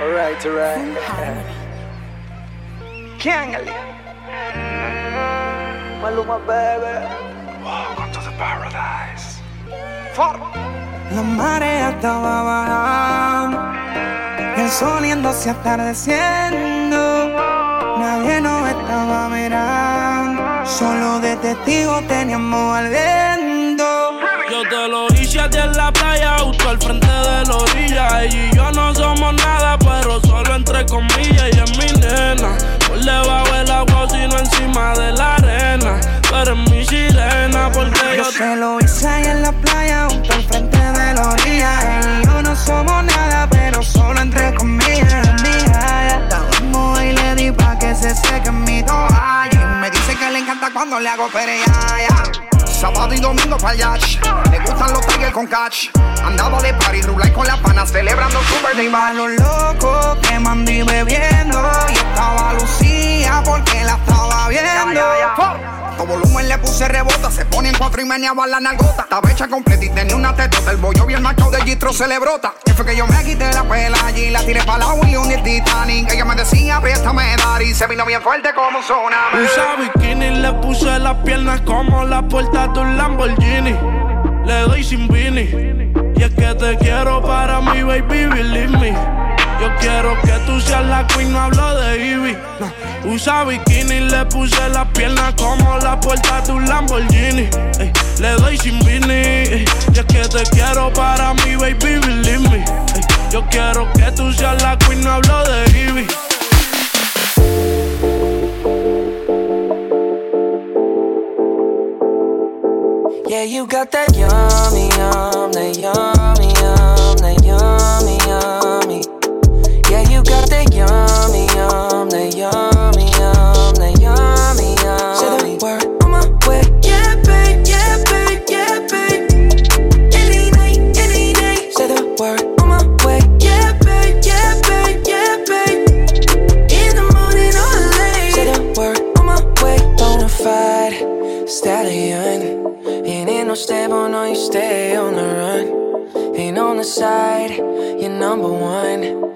Alright, alright. Kiangali. Maluma, baby. Welcome to the paradise. For. La marea estaba bajando, el sol yéndose atardeciendo. Nadie nos estaba mirando, solo de teníamos al viento. Yo te lo hice a ti en la Ella y yo no somos nada, pero solo entre comillas. Y es mi nena, por debajo del agua, sino encima de la arena. Pero es mi sirena, porque yo, Yo te lo hice ahí en la playa, justo al de la orilla. Ella y yo no somos nada, pero solo entre comillas. Mía, estábamos y le di pa' que se seque mi toalla. Y me dice que le encanta cuando le hago pereaya. Sábado y domingo yacht. Le gustan los tigres con catch. Andaba de party, rulay con las panas, celebrando su birthday A los locos que mandé y bebiendo Y estaba Lucía porque la estaba viendo A volumen le puse rebota, se pone en cuatro y meneaba la nalgota. Estaba hecha completa y tenía una tetota. El bollo bien macho de Gistro se le brota. Que fue que yo me quité la pela allí, la tiré para la y un Titanic. Ella me decía, préstame dar y se vino bien fuerte como un tsunami. Usa bikini, le puse las piernas como la puerta de un Lamborghini. Le doy sin vini. Y es que te quiero para mi baby, believe me. Yo quiero que tú seas la queen, no hablo de Ivy. Usa bikini, le puse las piernas como la puerta de un Lamborghini. Le doy sin vini. Y es que te quiero para mi baby, believe me. Yo quiero que tú seas la queen, no hablo de Ivy. Yeah, you got that yummy, yum, that yummy, yum, that yummy. Got that yummy, yum, that yummy, yum, that yummy, yummy. Say the word on my way. Yeah, babe, yeah, babe, yeah, babe. Any night, any day. Say the word on my way. Yeah, babe, yeah, babe, yeah, babe. In the morning or late. Say the word on my way. Bonafide stallion. Ain't in no stable, no, you stay on the run. Ain't on the side, you're number one.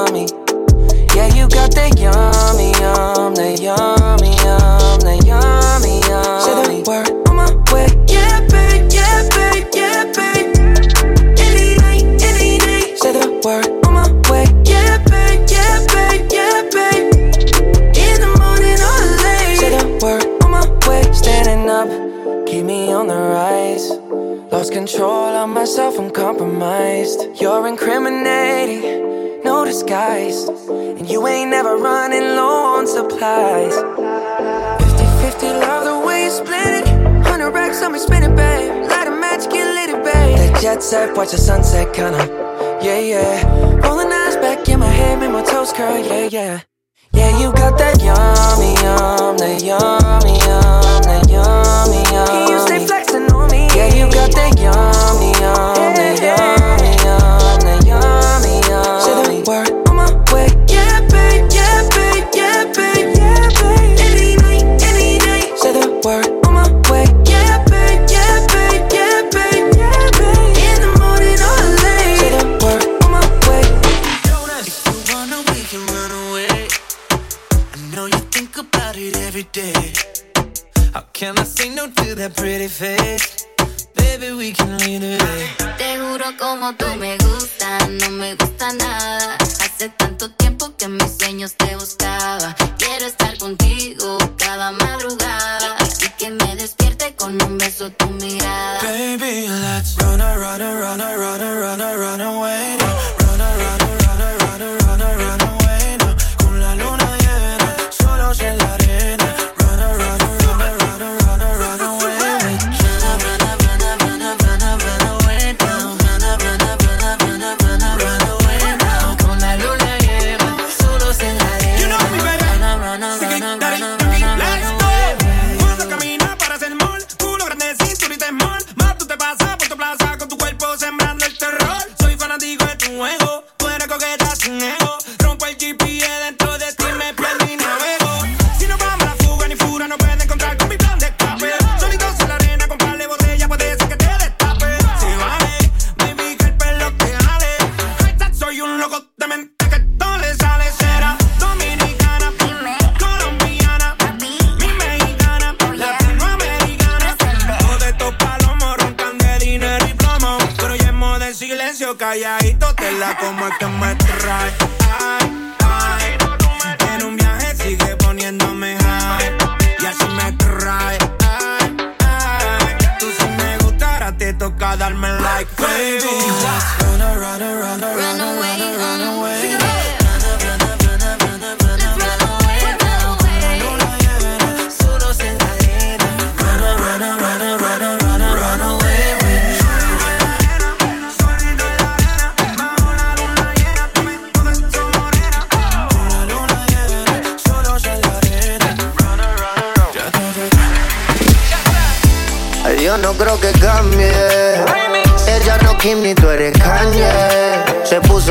Jet set, watch the sunset, kinda. Yeah, yeah. Rolling eyes back in my head, make my toes curl, yeah, yeah. Yeah, you got that yummy, yum, that yummy, yum, that yummy, yum. You stay flexing on me. Yeah, you got that yummy, yum, that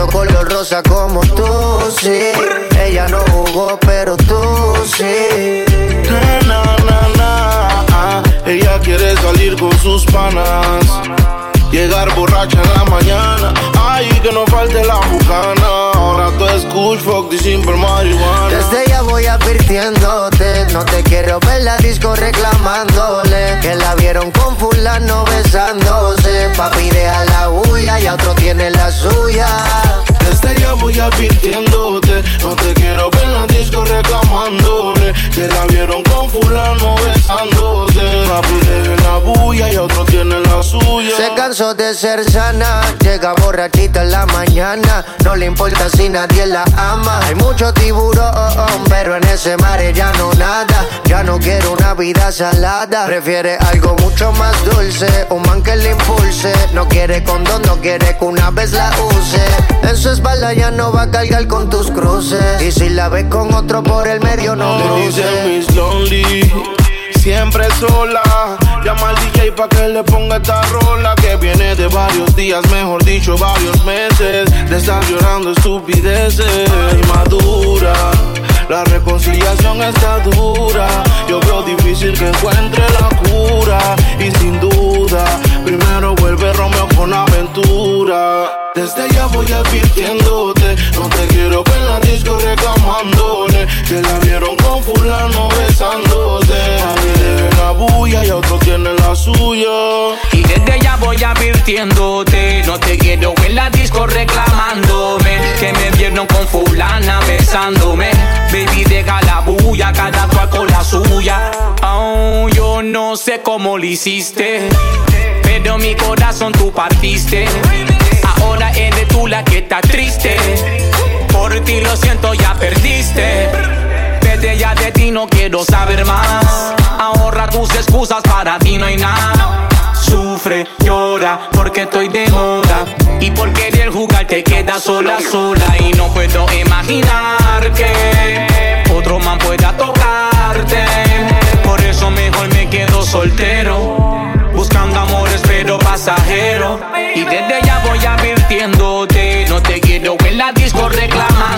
beso color rosa como tú, sí. Ella no jugó, pero tú, sí. Na, na, na, Ella quiere salir con sus panas Llegar borracha en la mañana, ay, que no falte la bucana. Ahora tú es fuck the simple marihuana. Desde ya voy advirtiéndote, no te quiero ver la disco reclamándole. Que la vieron con fulano besándose. Papi, deja la huya y a otro tiene la suya de ser sana. Llega borrachita en la mañana. No le importa si nadie la ama. Hay mucho tiburón, pero en ese mar ya no nada. Ya no quiero una vida salada. Prefiere algo mucho más dulce. Un man que le impulse. No quiere condón, no quiere que una vez la use. En su espalda ya no va a cargar con tus cruces. Y si la ves con otro por el medio, no cruce. lonely siempre sola. Llama al DJ pa' que le ponga esta rola que viene de varios días, mejor dicho, varios meses de estar llorando estupideces. Madura, la reconciliación está dura. Yo veo difícil que encuentre la cura y sin duda, primero vuelve Romeo con aventura. Desde ya voy advirtiéndote, no te quiero ver en la disco reclamándole que la vieron con fulano y otro tiene la suya. Y desde ya voy advirtiéndote, no te quiero en la disco reclamándome. Que me vieron con fulana besándome. Baby, deja la bulla, cada cual con la suya. Oh, yo no sé cómo lo hiciste, pero mi corazón tú partiste. Ahora eres tú la que está triste. Por ti lo siento, ya perdiste. Vete ya de ti, no quiero saber más. Ahorra tus excusas, para ti no hay nada. Sufre, llora, porque estoy de moda. Y por querer jugar te quedas sola, sola. Y no puedo imaginar que otro man pueda tocarte. Por eso mejor me quedo soltero. Buscando amores pero pasajero. Y desde ya voy advirtiéndote. No te quiero en la disco reclamándome.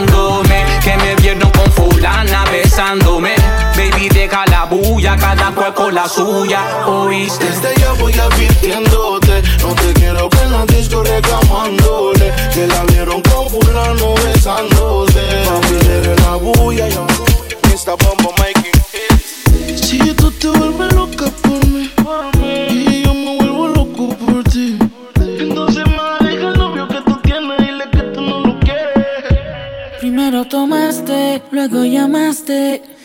Con la suya, oíste. Desde ya voy advirtiéndote, no te quiero ver en la disco reclamándole, que la vieron con fulano besándose. Mami, deje la bulla, yo, Mr. Bombo making hits. Si tú te vuelves loca por mí, y yo me vuelvo loco por ti. Entonces deja el novio que tú tienes, dile que tú no lo quieres. Primero tomaste, luego llamaste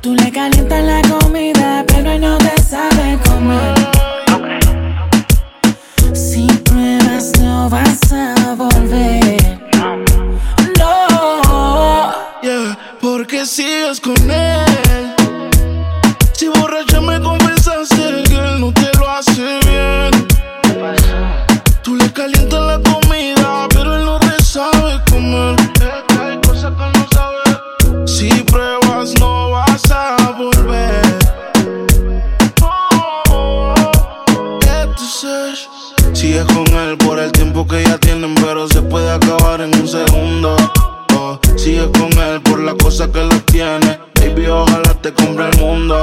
Tú le calientas la comida, pero él no te sabe comer. Si pruebas, no vas a volver. No. Yeah, porque sigues con él. Que ya tienen, pero se puede acabar en un segundo. Oh, Sigues con él por la cosa que lo tiene. Baby, ojalá te compre el mundo.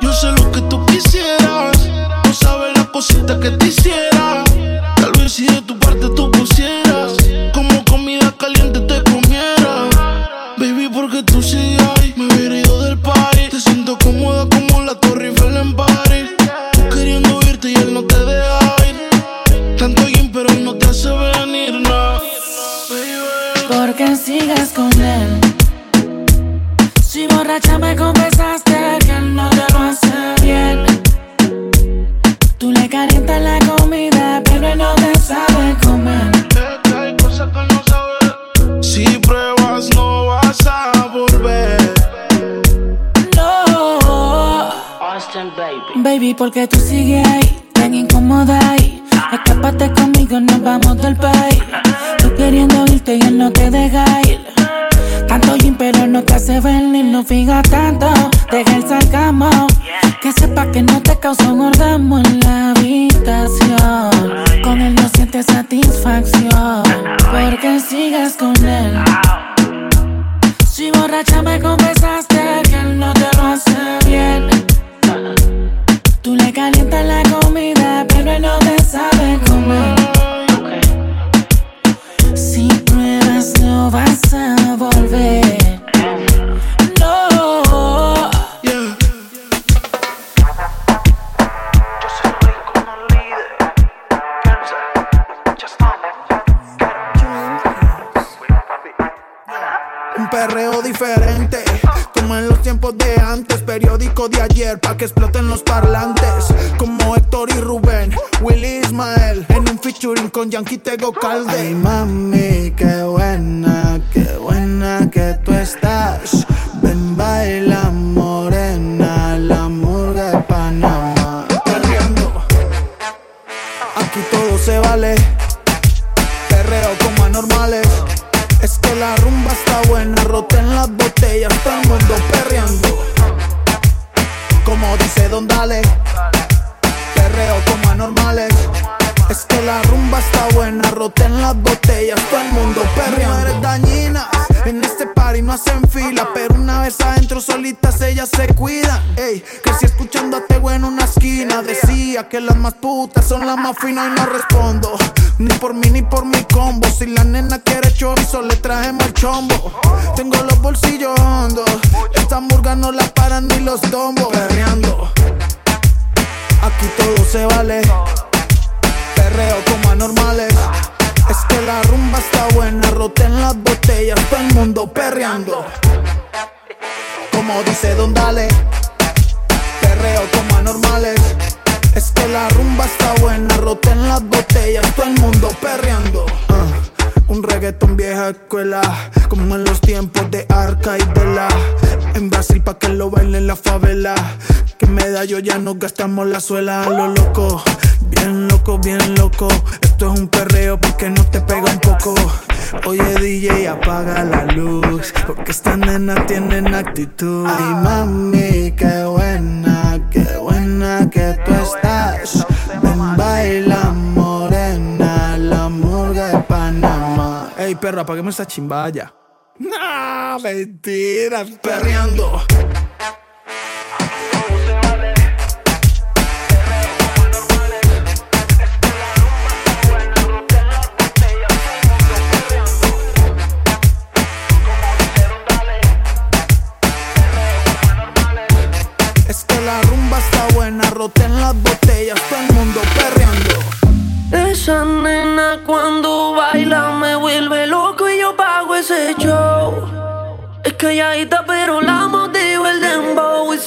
Yo sé lo que tú quisieras. No sabes la cosita que te hiciera. Tal vez si de tu parte tú pusieras. Como comida caliente te comiera. Baby, porque tú sigues ahí. Me hubiera ido del party. Te siento cómoda como borracha me confesaste que él no te lo hace bien. Tú le calientas la comida, pero él no te sabe comer. Hay cosas que no sabes. Si pruebas, no vas a volver. No. Austin, baby. Baby, porque tú sigues ahí, tan incómoda ahí. Escápate conmigo, nos vamos del país. Tú queriendo irte y él no te deja ir. No te hace venir, no fija tanto. Deja el sarcasmo. Que sepa que no te causa un orgasmo en la habitación. Con él no sientes satisfacción. Porque sigues con él. Si borracha me confesaste que él no chimbaya. No, mentira, perreando.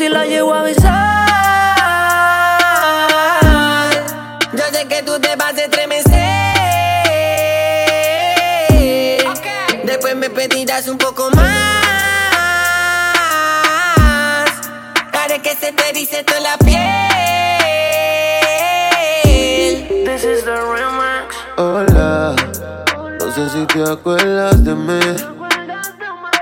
la llevo a besar. Yo sé que tú te vas a estremecer. Okay. Después me pedirás un poco más. Haré que se te dice toda la piel. This is the remix. Hola, no sé si te acuerdas de mí.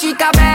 chica, ven.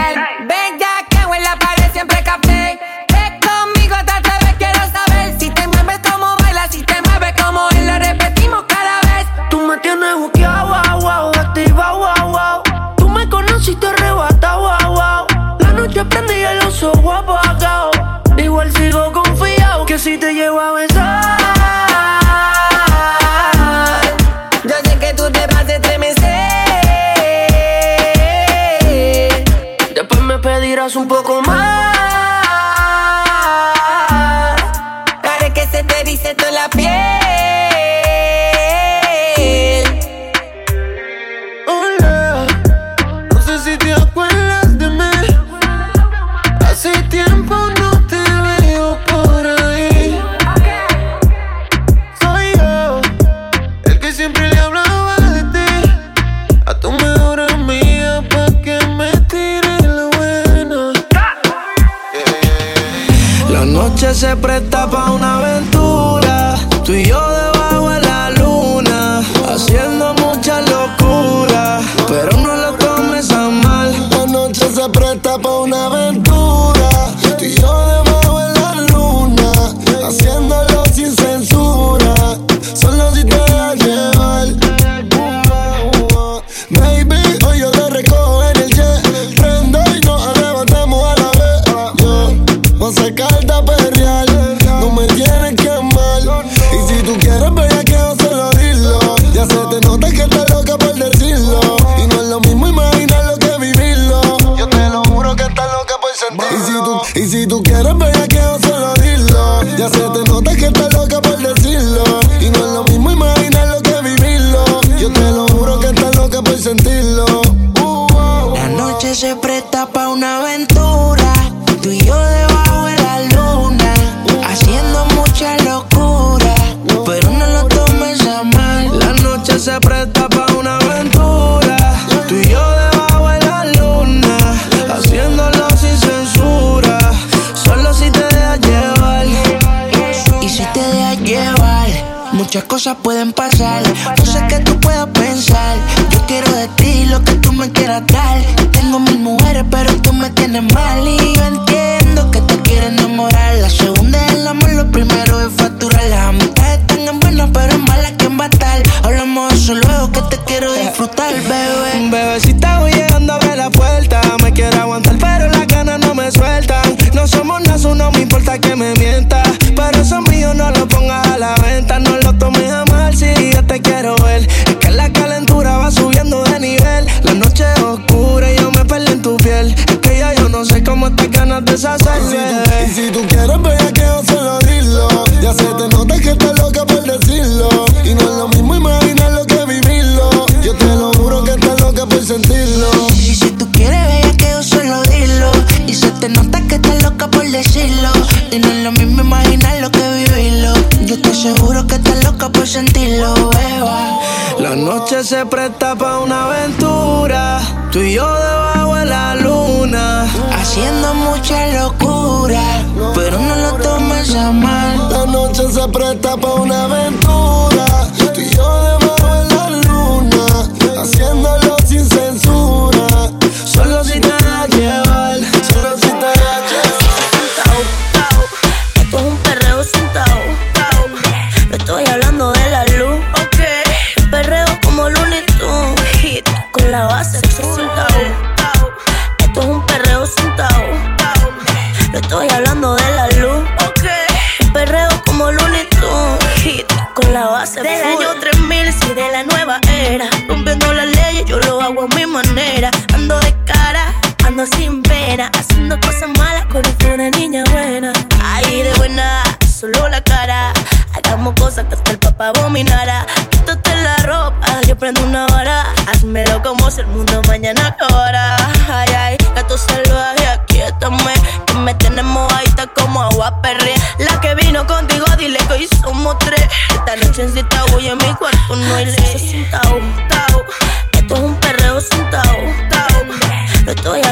presta pa' una venta.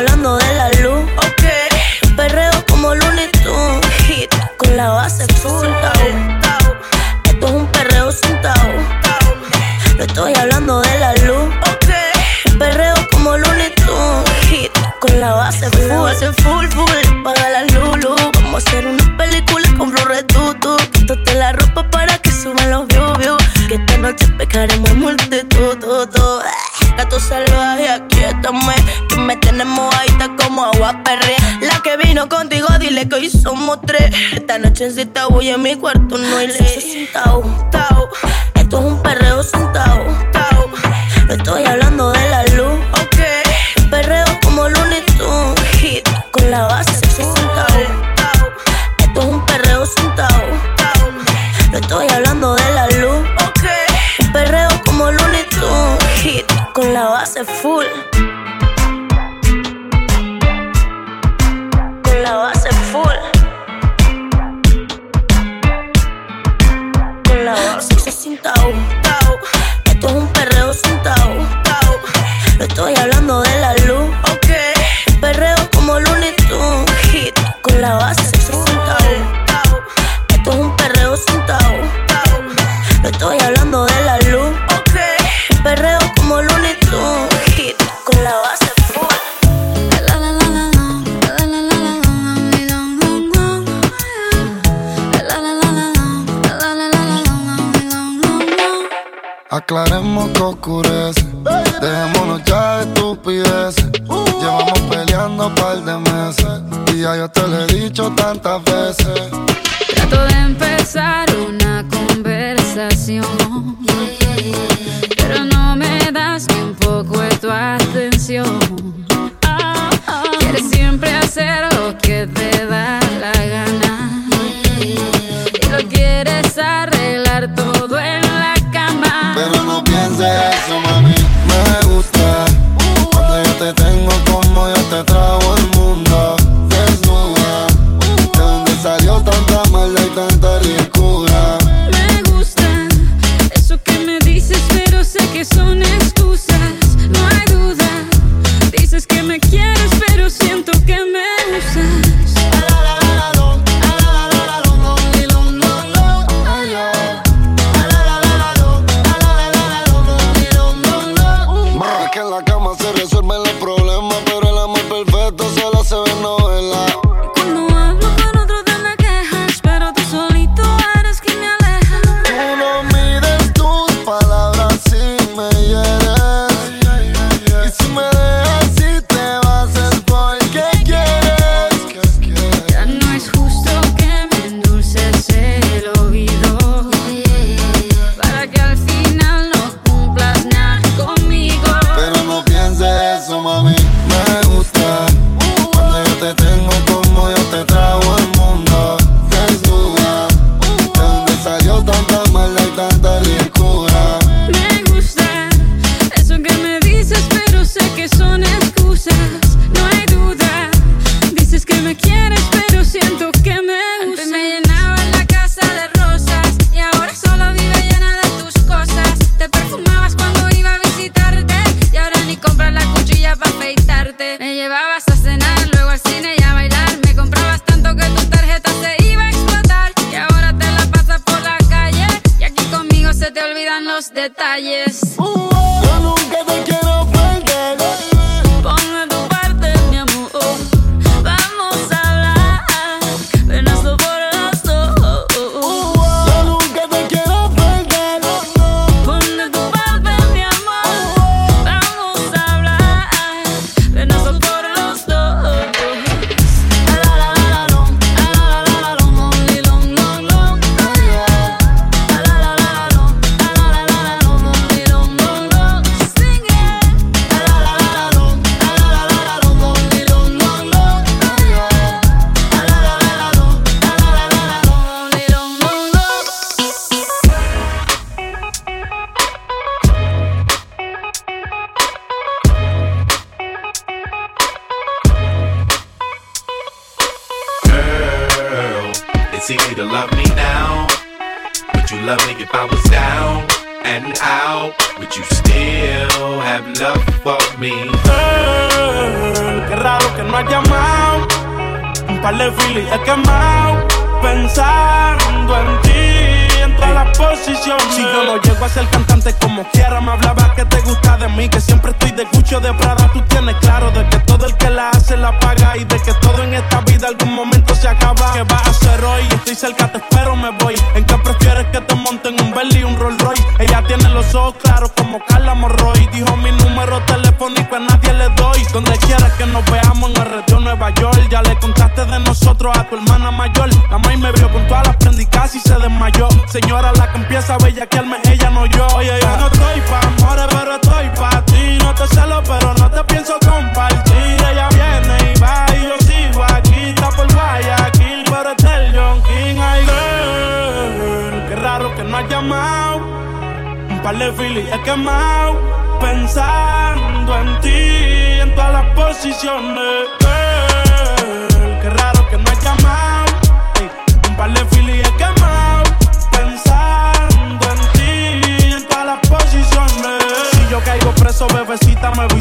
hablando de esta nochecita voy a mi cuarto, no hay ley. él. Qué raro que no ha llamado. Un par de fili he quemado. Pensando en ti, en todas las posiciones. Si yo caigo preso, bebecita, me voy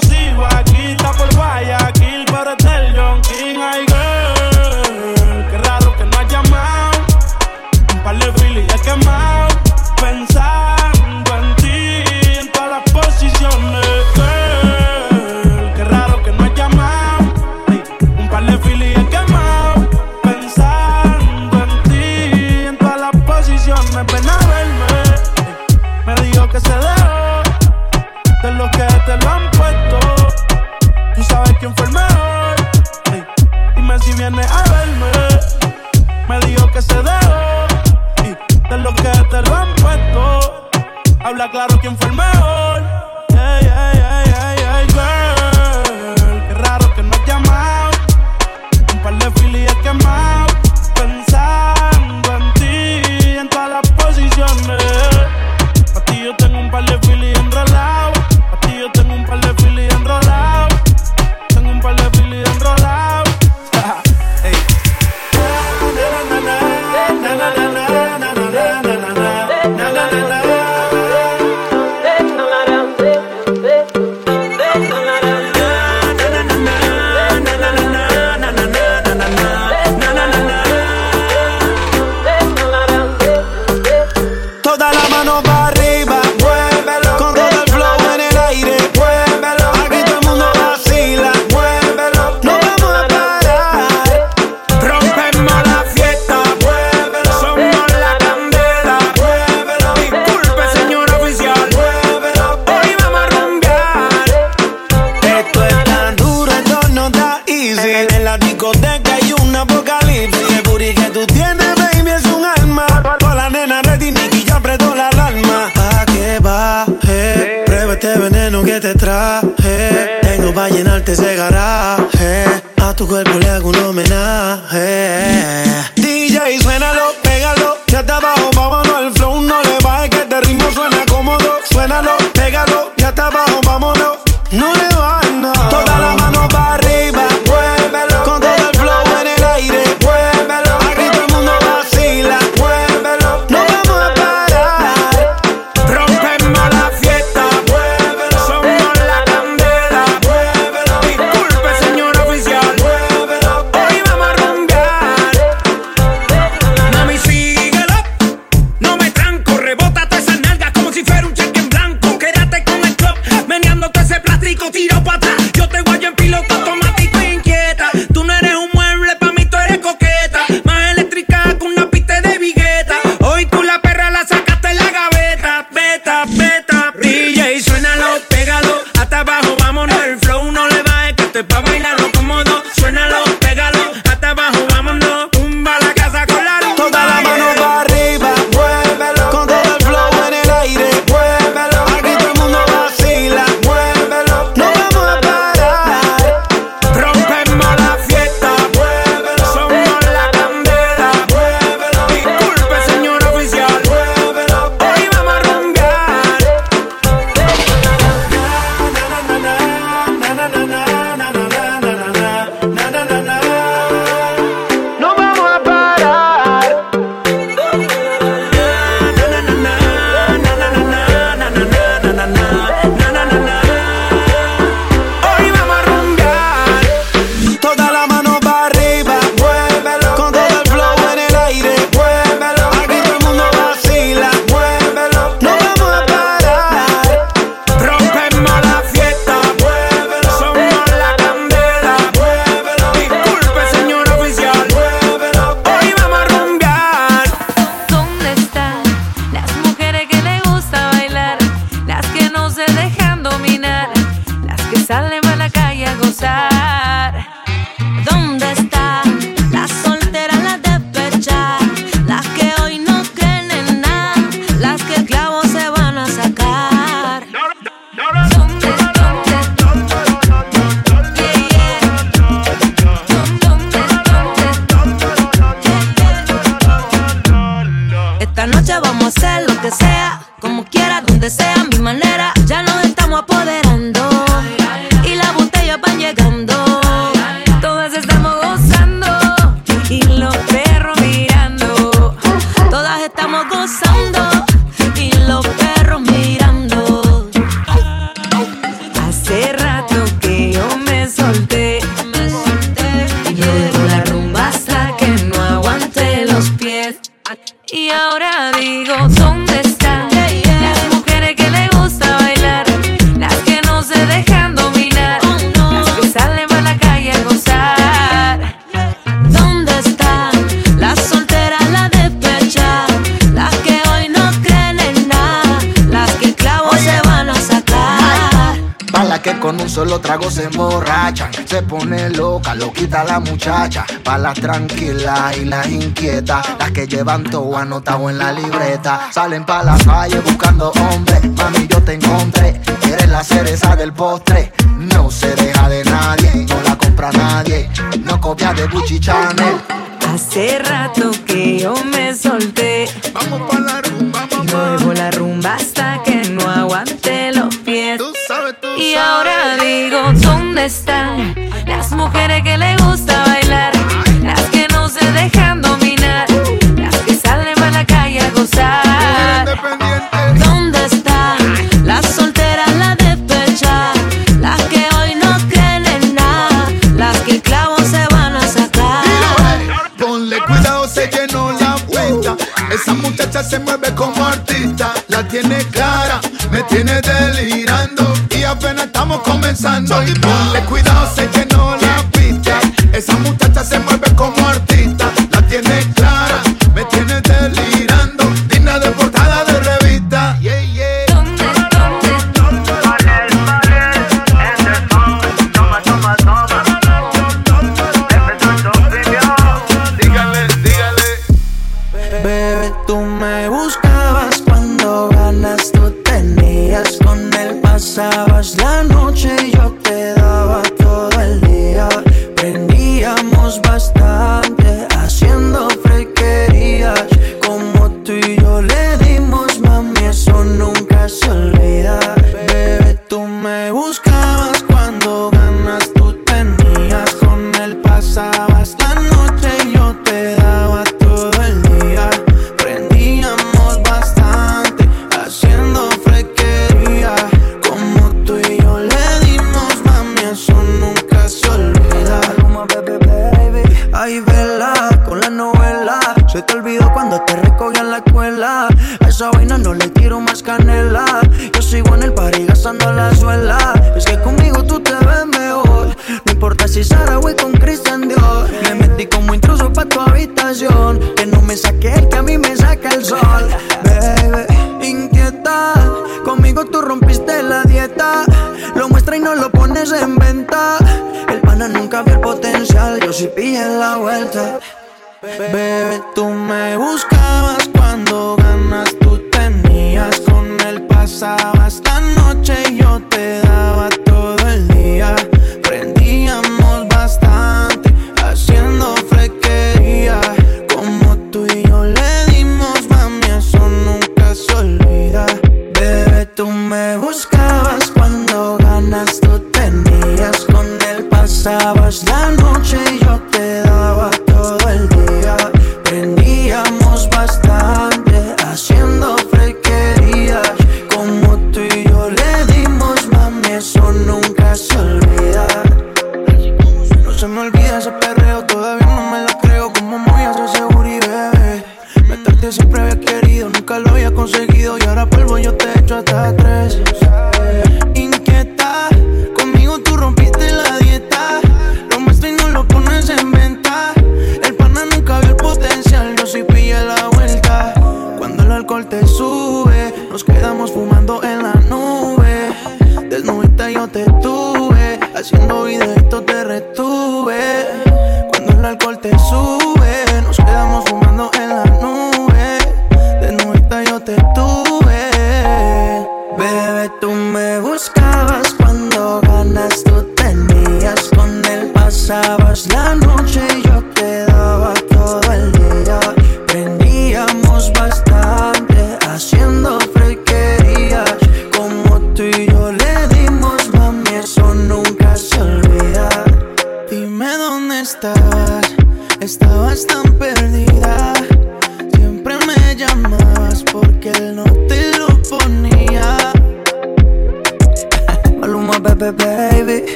Habla claro quién fue el mejor. con un solo trago se emborrachan. Se pone loca, lo quita la muchacha. Pa' las tranquilas y las inquietas, las que llevan todo anotado en la libreta. Salen pa' la calle buscando hombres. Mami, yo te encontré. Eres la cereza del postre. No se deja de nadie, no la compra nadie. No copia de Gucci Chanel. Hace rato que yo me solté. Vamos pa' la rumba, mamá. Luego la rumba hasta que no aguante. Y ahora digo, ¿dónde están las mujeres que le gusta bailar? Las que no se dejan dominar, las que salen para la calle a gozar. ¿Dónde están las solteras, las despechadas, las que hoy no tienen nada, las que el clavo se van a sacar? Ponle cuidado, se llenó la cuenta. Esa muchacha se mueve como artista, la tiene clara, me tiene delirando apenas estamos comenzando. Y ponle cuidado, se llenó la pista. Esa muchacha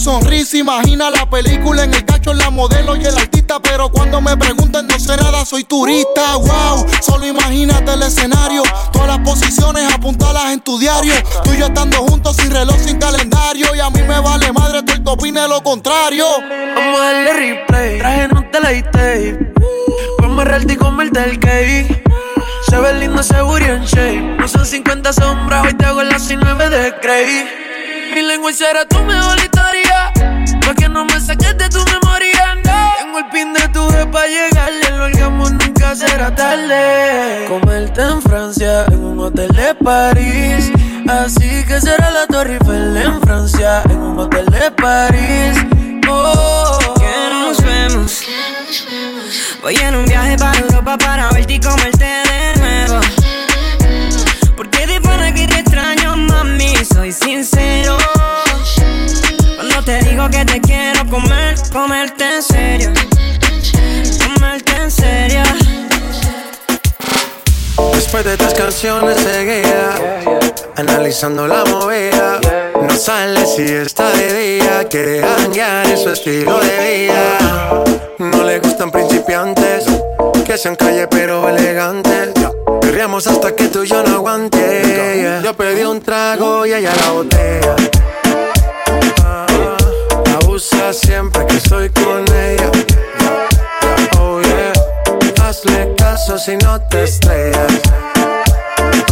sonrisa Imagina la película en el cacho, la modelo y el artista Pero cuando me preguntan no sé nada, soy turista Wow, solo imagínate el escenario Todas las posiciones apuntalas en tu diario Tú y yo estando juntos sin reloj, sin calendario Y a mí me vale madre todo el que opine lo contrario Vamos a darle replay. Traje no te la tape. Vamos y comerte el cake. Se ve lindo ese booty en shape. No son 50 sombras, hoy te hago las 9 de Grey. Mi lengua será tu mejor historia. Pa' que no me saques de tu memoria, no. Tengo el pin de tu vez pa' llegarle. Lo hagamos nunca será tarde. Comerte en Francia, en un hotel de París. Así que será la Torre Eiffel en Francia, en un hotel de París. Oh, que nos vemos. Voy en un viaje para Europa para verte y comerte soy sincero. Cuando te digo que te quiero comer, comerte en serio. Comerte en serio. Después de tres canciones seguía Analizando la movida No sale si está de día Quiere janguear en su estilo de vida No le gustan principiantes Que sean calle pero elegantes Perreamos hasta que tú y yo no aguante Yo pedí un trago y ella la botella Ah, Abusa siempre que estoy con ella Oh yeah Hazle caso si no te estrellas.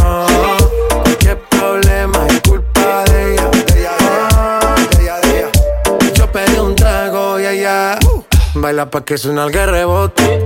Oh, qué problema es culpa de ella. Oh, yo pedí un trago y ella baila pa' que suena el rebote.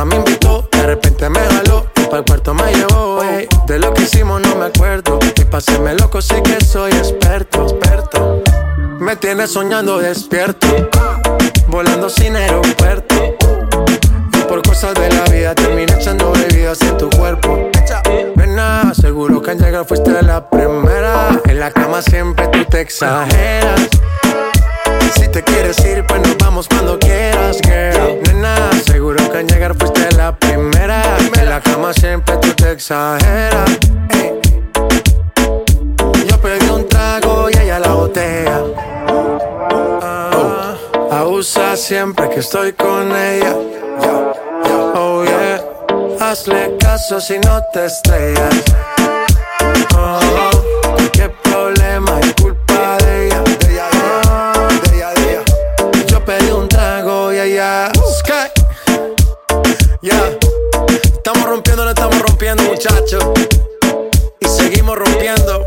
Casa me invitó, de repente me jaló. Para el cuarto me llevó. ey. De lo que hicimos no me acuerdo. Y paséme loco, sé que soy experto, experto. Me tienes soñando despierto, volando sin aeropuerto. Y por cosas de la vida terminé echando bebidas en tu cuerpo. Nena, seguro que al llegar fuiste la primera. En la cama siempre tú te exageras. Si te quieres ir, pues nos vamos cuando quieras, girl. Nena, seguro que al llegar fuiste la primera. En la cama siempre tú te exageras. Yo pedí un trago y ella la botella. Ah, abusa siempre que estoy con ella. Oh yeah. Hazle caso si no te estrellas. Oh, oh. Qué problema Sky. Yeah. Estamos rompiendo, no estamos rompiendo, muchachos. Y seguimos rompiendo.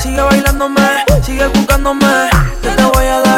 Sigue bailándome, sigue buscándome. Te voy a dar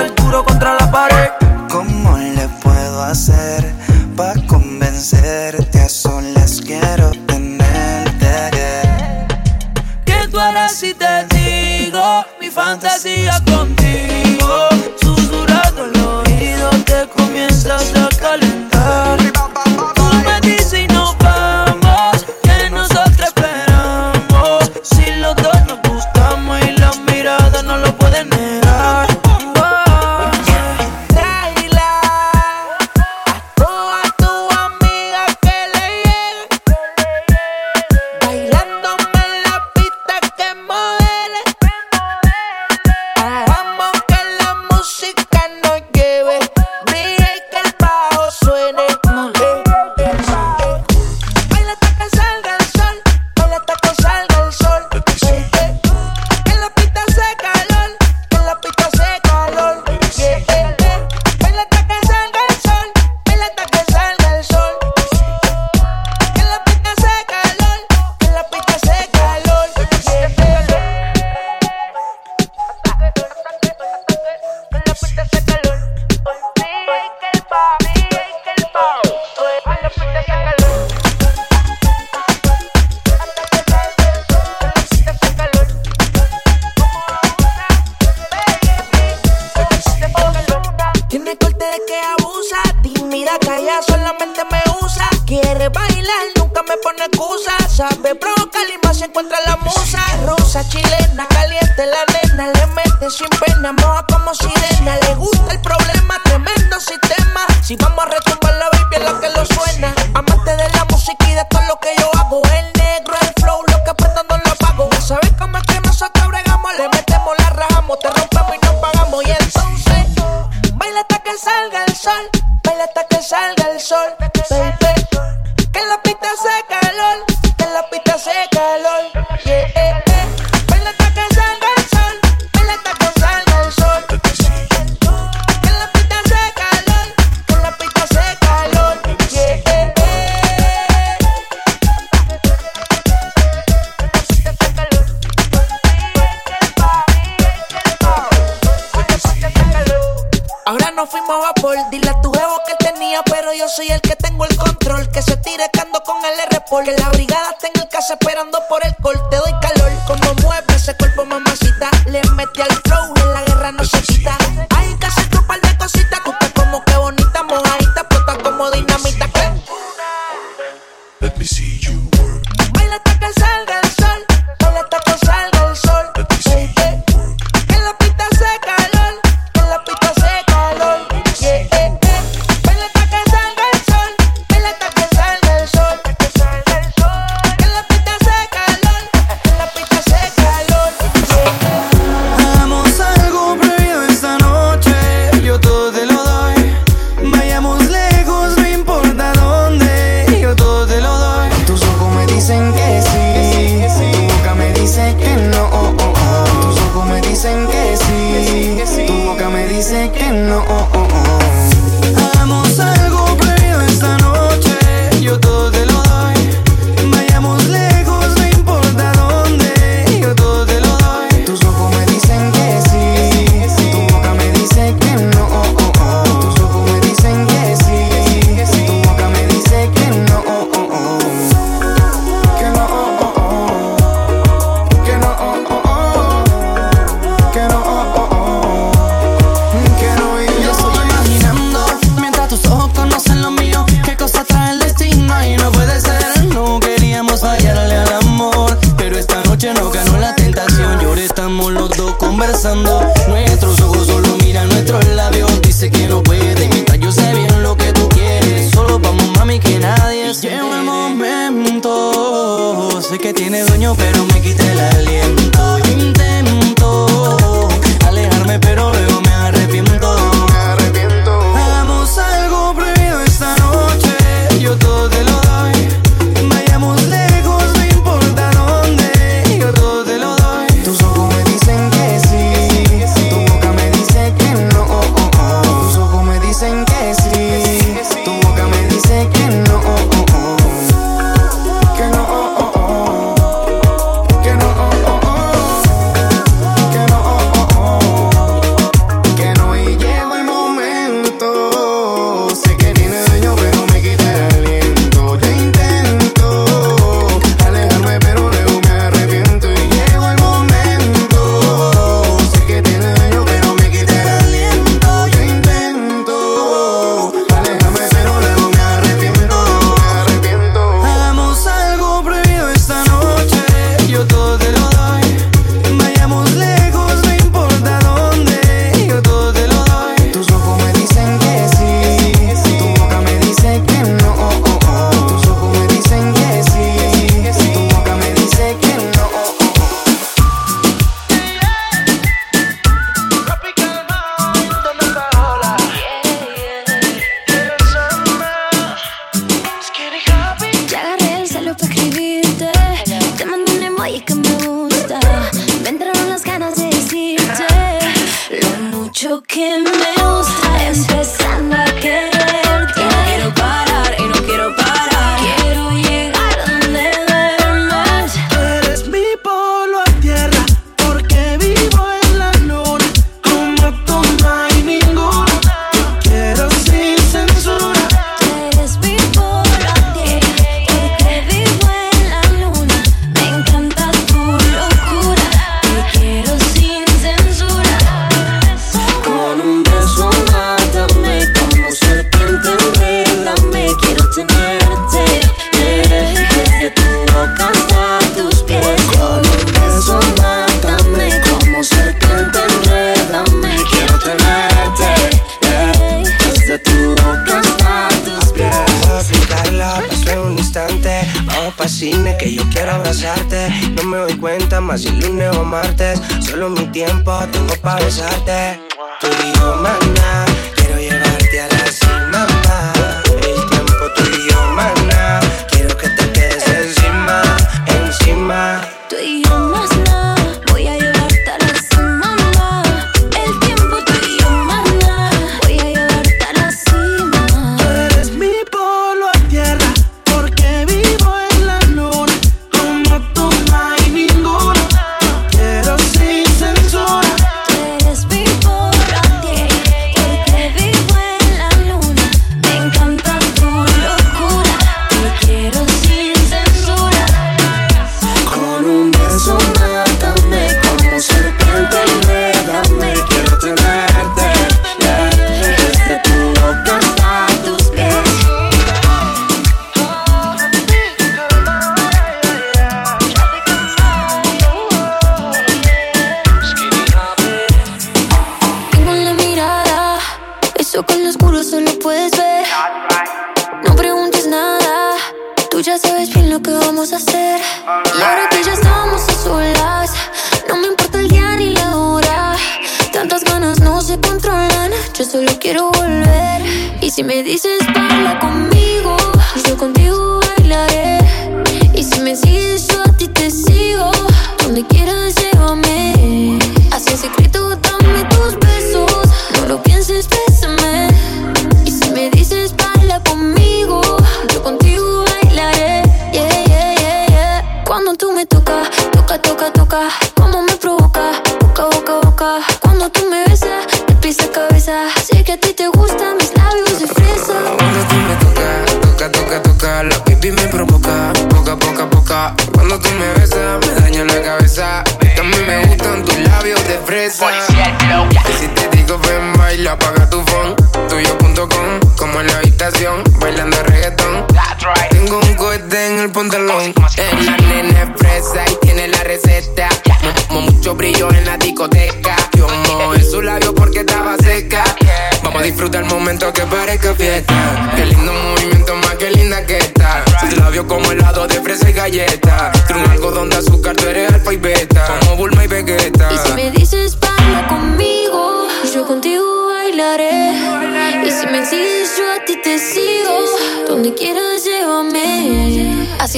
lo mucho que me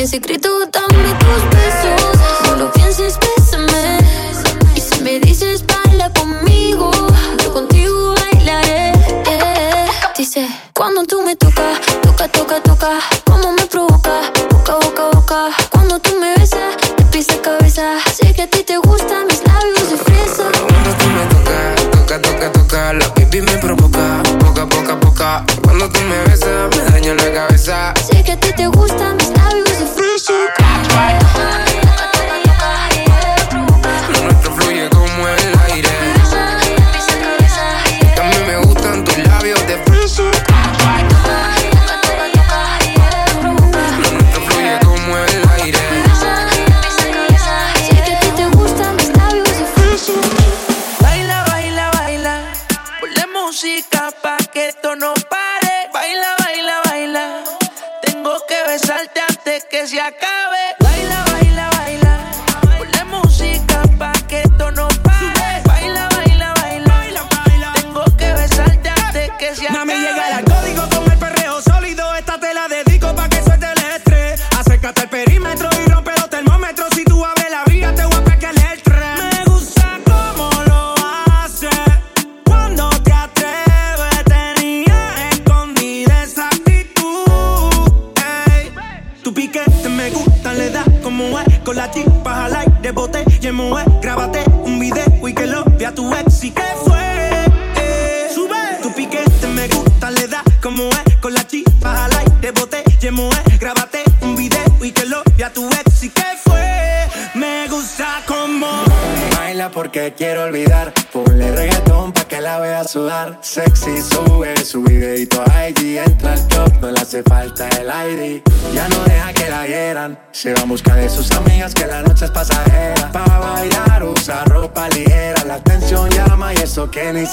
secreto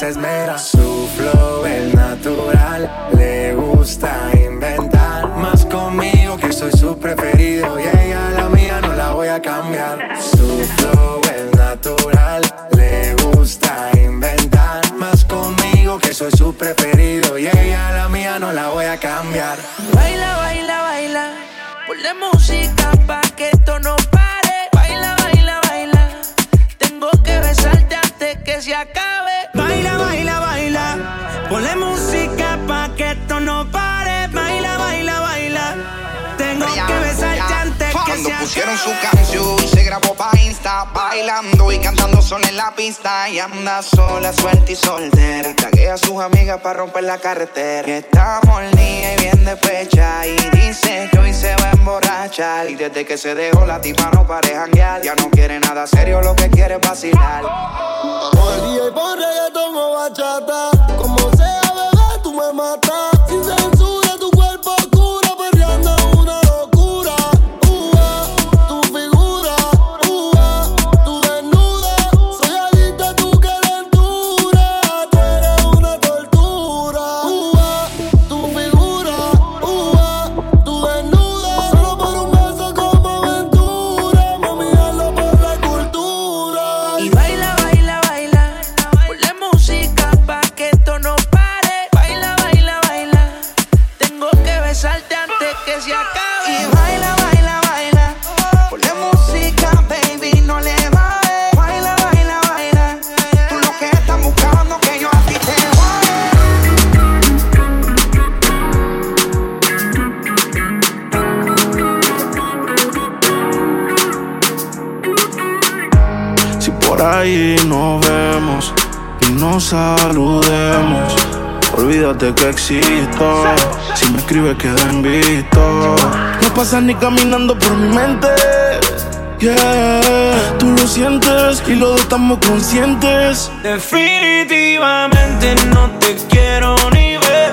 princess made us. se grabó pa' Insta Bailando y cantando sola en la pista. Y anda sola, suelta y soltera. Taguea a sus amigas pa' romper la carretera. Que está molida y bien despecha Y dice que hoy se va a emborrachar. Y desde que se dejó la tipa no pare janguear. Ya no quiere nada serio, lo que quiere es vacilar. Podría y por reggaetón o bachata. Como sea, bebé, tú me matas. Sin censura tu cuerpo ahí nos vemos y nos saludemos. Olvídate que existo. Si me escribes, queda en visto. No pasas ni caminando por mi mente. Yeah, tú lo sientes y los estamos conscientes. Definitivamente no te quiero ni ver.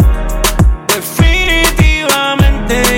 Definitivamente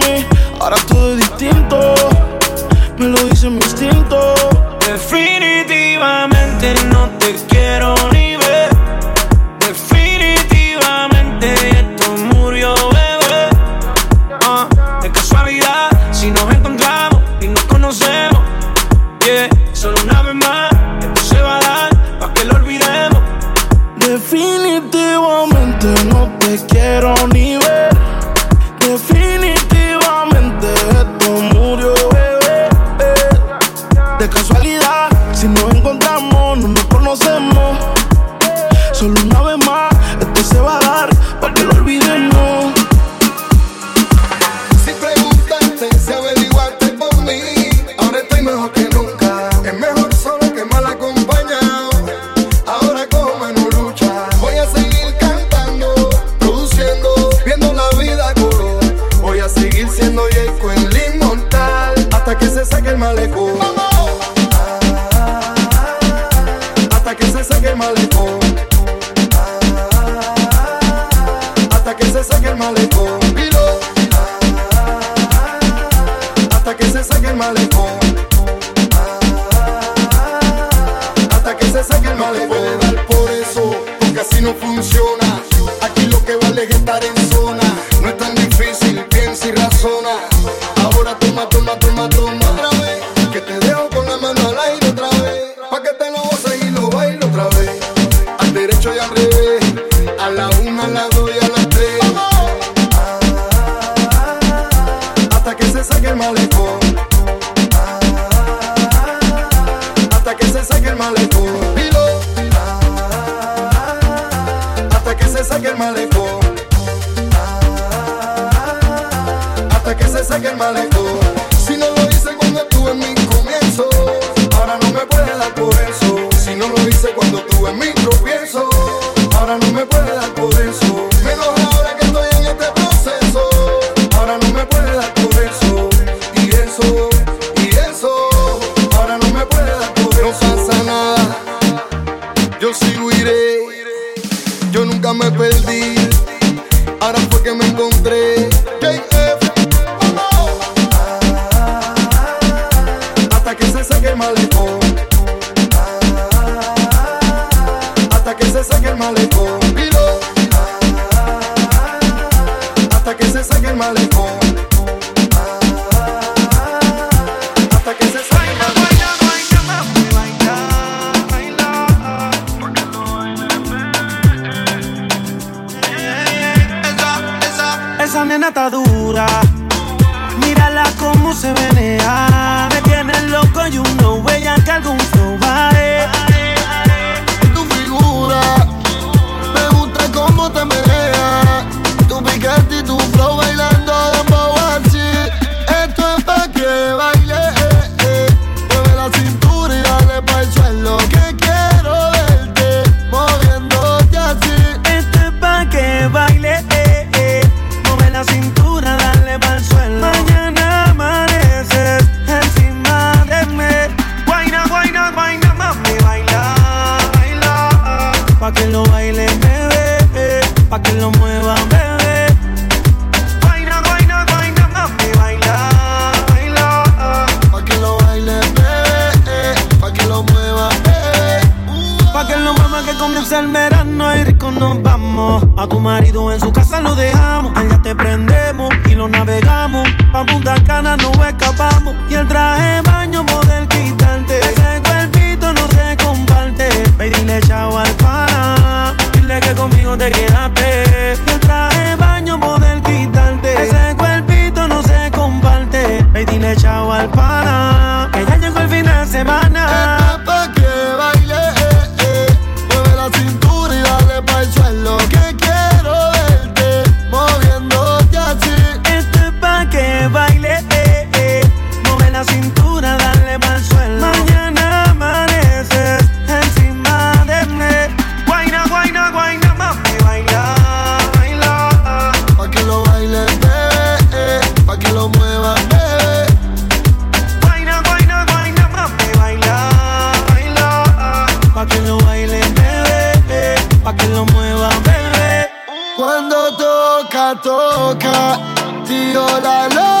Ahora todo distinto. toca, tiro la.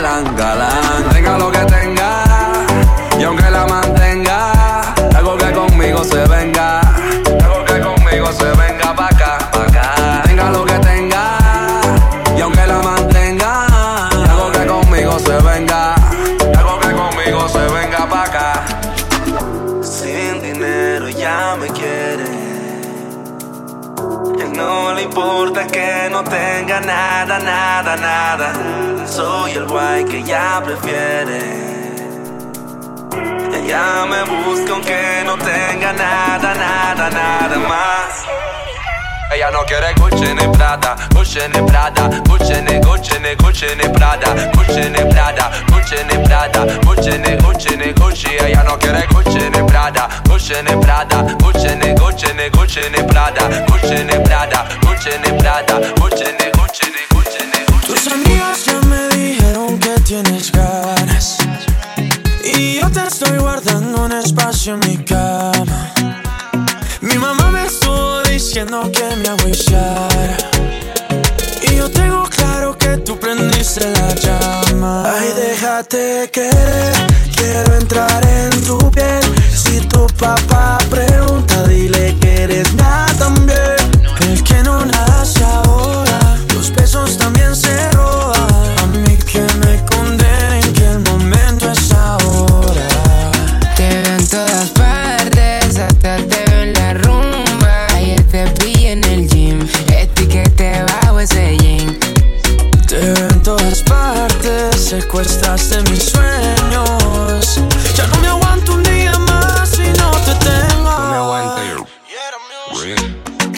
galán, galán. Tenga lo que tenga nada, nada, nada. Soy el guay que ella prefiere. Ella me busca aunque no tenga nada, nada, nada más. Ella no quiere Gucci ni Prada, Gucci ni Prada, Gucci ni Gucci ni Gucci ni Prada, Gucci ni Prada, Gucci ni Prada, Gucci ni Gucci ni Gucci. Ella no quiere Gucci ni Prada, Gucci ni Prada, Gucci ni Gucci ni Gucci ni Prada, Gucci ni Prada, Gucci ni Prada, Gucci ni Gucci ni Gucci ni Gucci. Tus amigas ya me dijeron que tienes ganas. Y yo te estoy guardando un espacio en mi cama. Mi mamá me diciendo que me agüillara. Y yo tengo claro que tú prendiste la llama. Ay, déjate querer, quiero entrar en tu piel. Si tu papá pregunta, dile que eres mía también. El que no nace ahora, secuestraste mis sueños. Ya no me aguanto un día más si no te tengo. No me aguanto.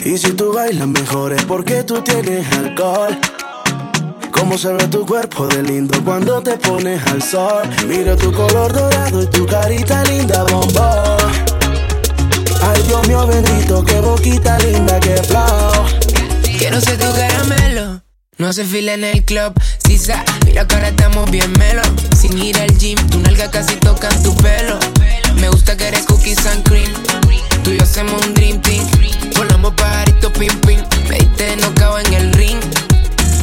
Y si tú bailas mejor es porque tú tienes alcohol. Cómo se ve tu cuerpo de lindo cuando te pones al sol. Mira tu color dorado y tu carita linda, bombón. Ay, Dios mío bendito, qué boquita linda, qué flow. Quiero ser tu caramelo. No hace fila en el club, Sisa, mira que ahora estamos bien melo. Sin ir al gym, tu nalga casi tocan tu pelo. Me gusta que eres cookies and cream. Tú y yo hacemos un dream team. Volamos pajarito pim pim. Me diste no en el ring.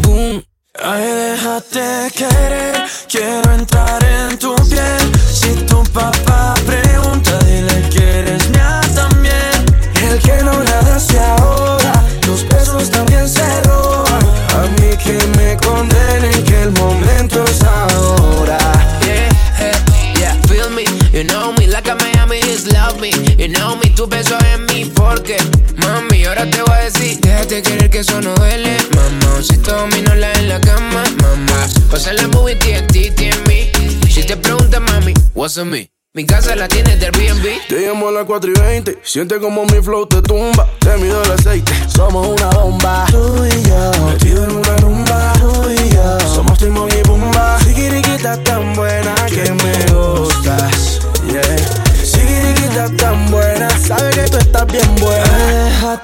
Boom. Ay, déjate querer, quiero entrar en tu piel. Si tu papá pregunta, dile que eres mía también. El que no nada se ahoga, You know me, tu beso en mí porque, mami, ahora te voy a decir, déjate querer que eso no duele, mamá. Si dominola en la cama, mamá. Pasa la movie TNT en mí. Si te preguntas, mami, what's on me? Mi casa la tienes del Airbnb. Te llamo a las 4 y 20. Siente como mi flow te tumba. Te mido el aceite. Somos una bomba. Tú y yo. Metido en una rumba. Tú y yo. Somos Timón y Pumba. Sigiriquita tan buena que me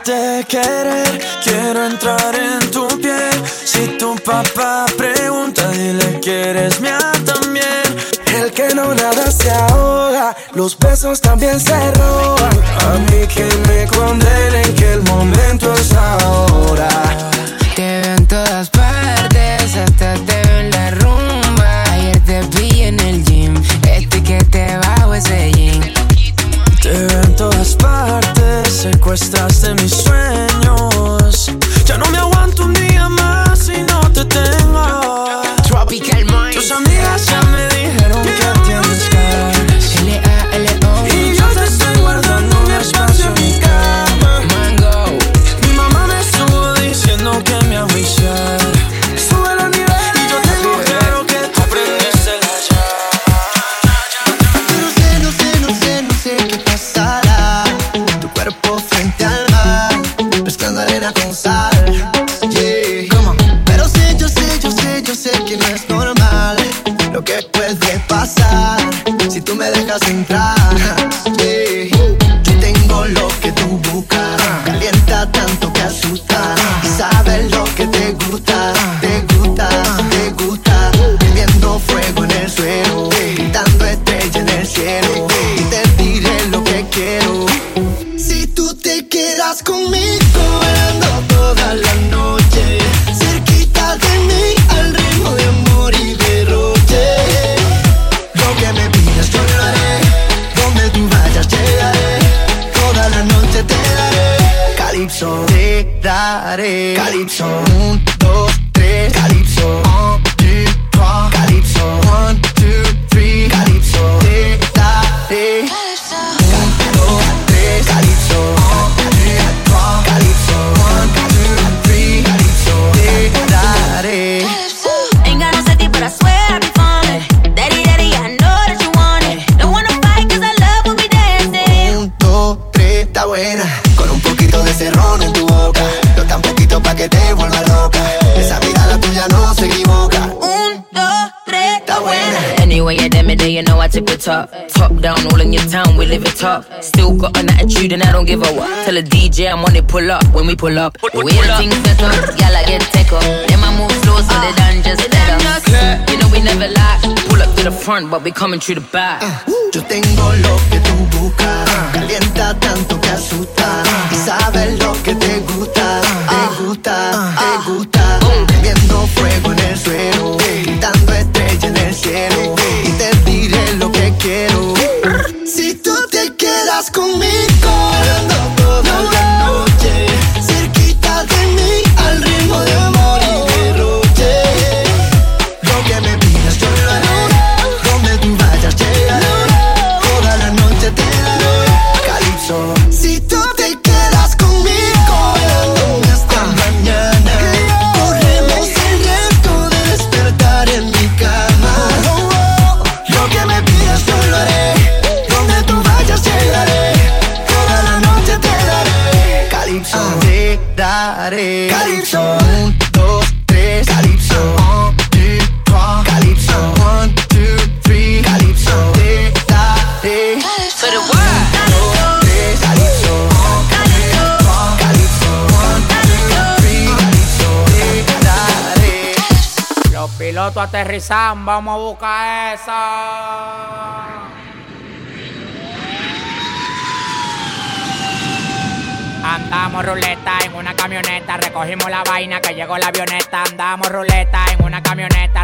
Déjate querer, quiero entrar en tu piel. Si tu papá pregunta, dile que eres mía también. El que no nada se ahoga, los besos también se roban. A mí que me condenen que el momento es ahora. Secuestraste mis sueños. Pull up when we pull up. We the things set up, y'all I get take up. Then I move slow so they done just set up. You know we never lie. Pull up to the front, but we coming through the back. Yo tengo lo que tú buscas, calienta tanto que asusta y sabes lo que te gusta, te gusta, te gusta. Aterrizan, vamos a buscar esa. Andamos ruleta en una camioneta, recogimos la vaina que llegó la avioneta. Andamos ruleta en una camioneta,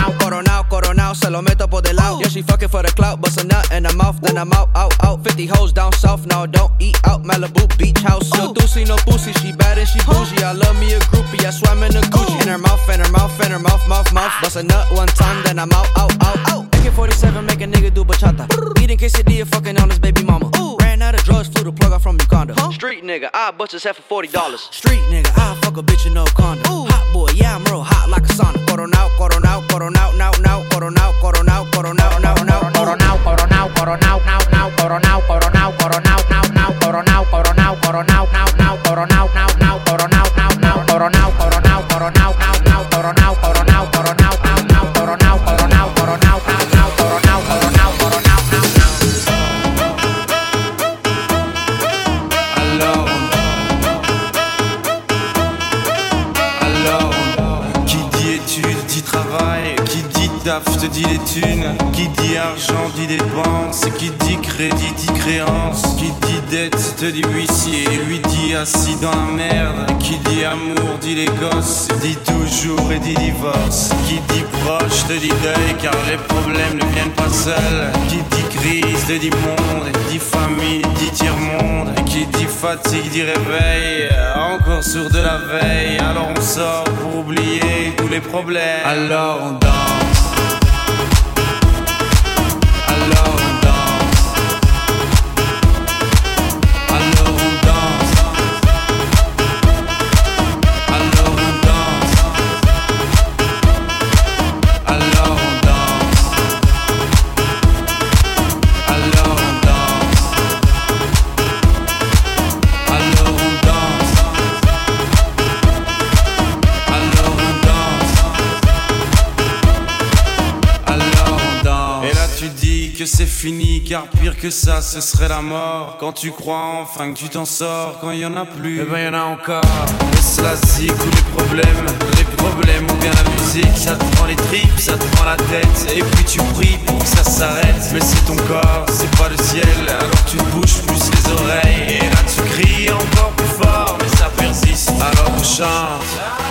Coronao, se lo meto por del lado. Yeah, she fucking for the clout, bust a nut in her mouth, then I'm out, out, out. 50 hoes down south, now don't eat out. Malibu beach house. No doozy, no pussy, she bad and she bougie. I love me a groupie, I swam in a Gucci. In her mouth, in her mouth, in her mouth, mouth, mouth. Bust a nut one time, then I'm out, out, out, out. AK-47 make a nigga do bachata. Eating quesadilla, fucking on his baby mama. Ran out of drugs, flew the plug out from Uganda. Street nigga, I bust his head for forty dollars. Street nigga, I fuck a bitch in no condom. Hot boy, yeah I'm real hot like a sauna. Coronao, coronao, coronao, now, now, coronao, coronao, coronao, now, now, Coronao, coronao, coronao, nao, nao, coronao, coronao, coronao, dans qui dit amour dit les gosses, dit toujours et dit divorce, qui dit proche te dit deuil car les problèmes ne viennent pas seuls, qui dit crise te dit monde, dit famille dit tiers-monde, qui dit fatigue dit réveil, encore sourd de la veille, alors on sort pour oublier tous les problèmes, alors on danse. Car pire que ça, ce serait la mort. Quand tu crois enfin que tu t'en sors, quand y en a plus, eh ben y en a encore. Mais cela zik ou les problèmes, les problèmes ou bien la musique, ça te prend les tripes, ça te prend la tête, et puis tu pries pour que ça s'arrête. Mais c'est ton corps, c'est pas le ciel, alors tu bouges plus les oreilles, et là tu cries encore plus fort, mais ça persiste, alors on chante.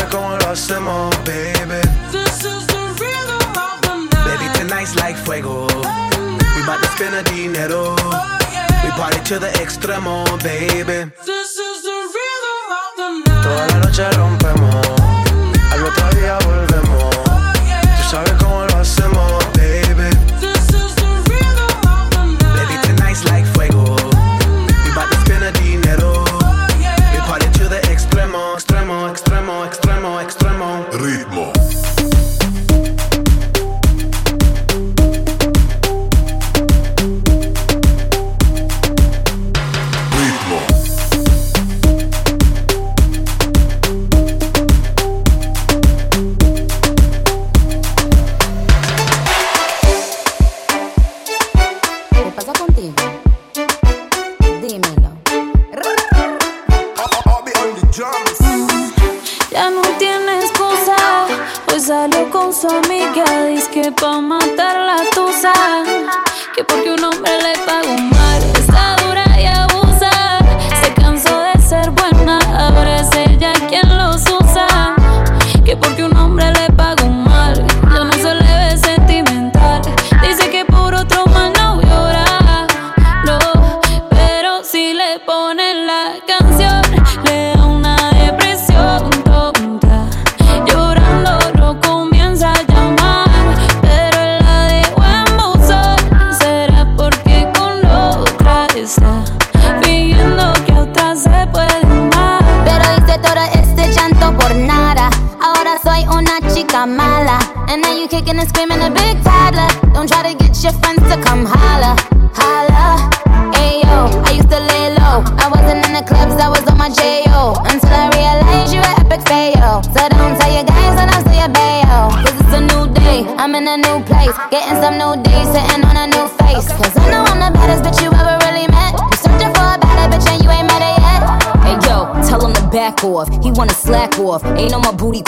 sabe cómo lo hacemos, baby. This is the rhythm of the night. Baby, tonight's like fuego. Night. We bout to spend a dinero. Oh, yeah. We party to the extremo, baby. This is the rhythm of the night. Toda la noche rompemos. Al otro día volvemos.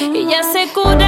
y ya se cura.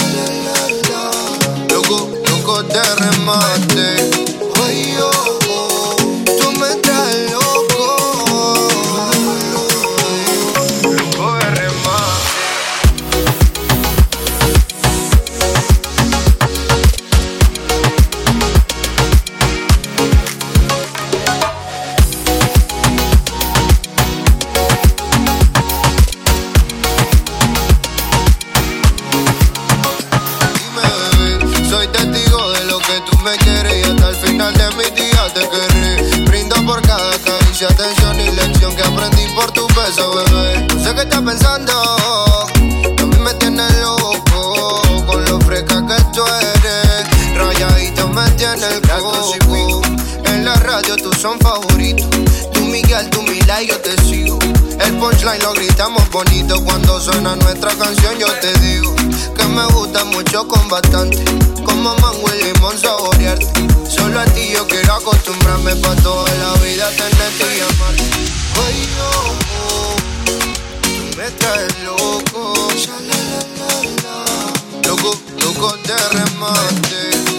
juego de remate. Oye, punchline lo gritamos bonito cuando suena nuestra canción. Yo te digo que me gusta mucho con bastante, como mango y limón saborearte. Solo a ti yo quiero acostumbrarme pa' toda la vida tenerte y amarte. Me traes loco, loco, loco de remate.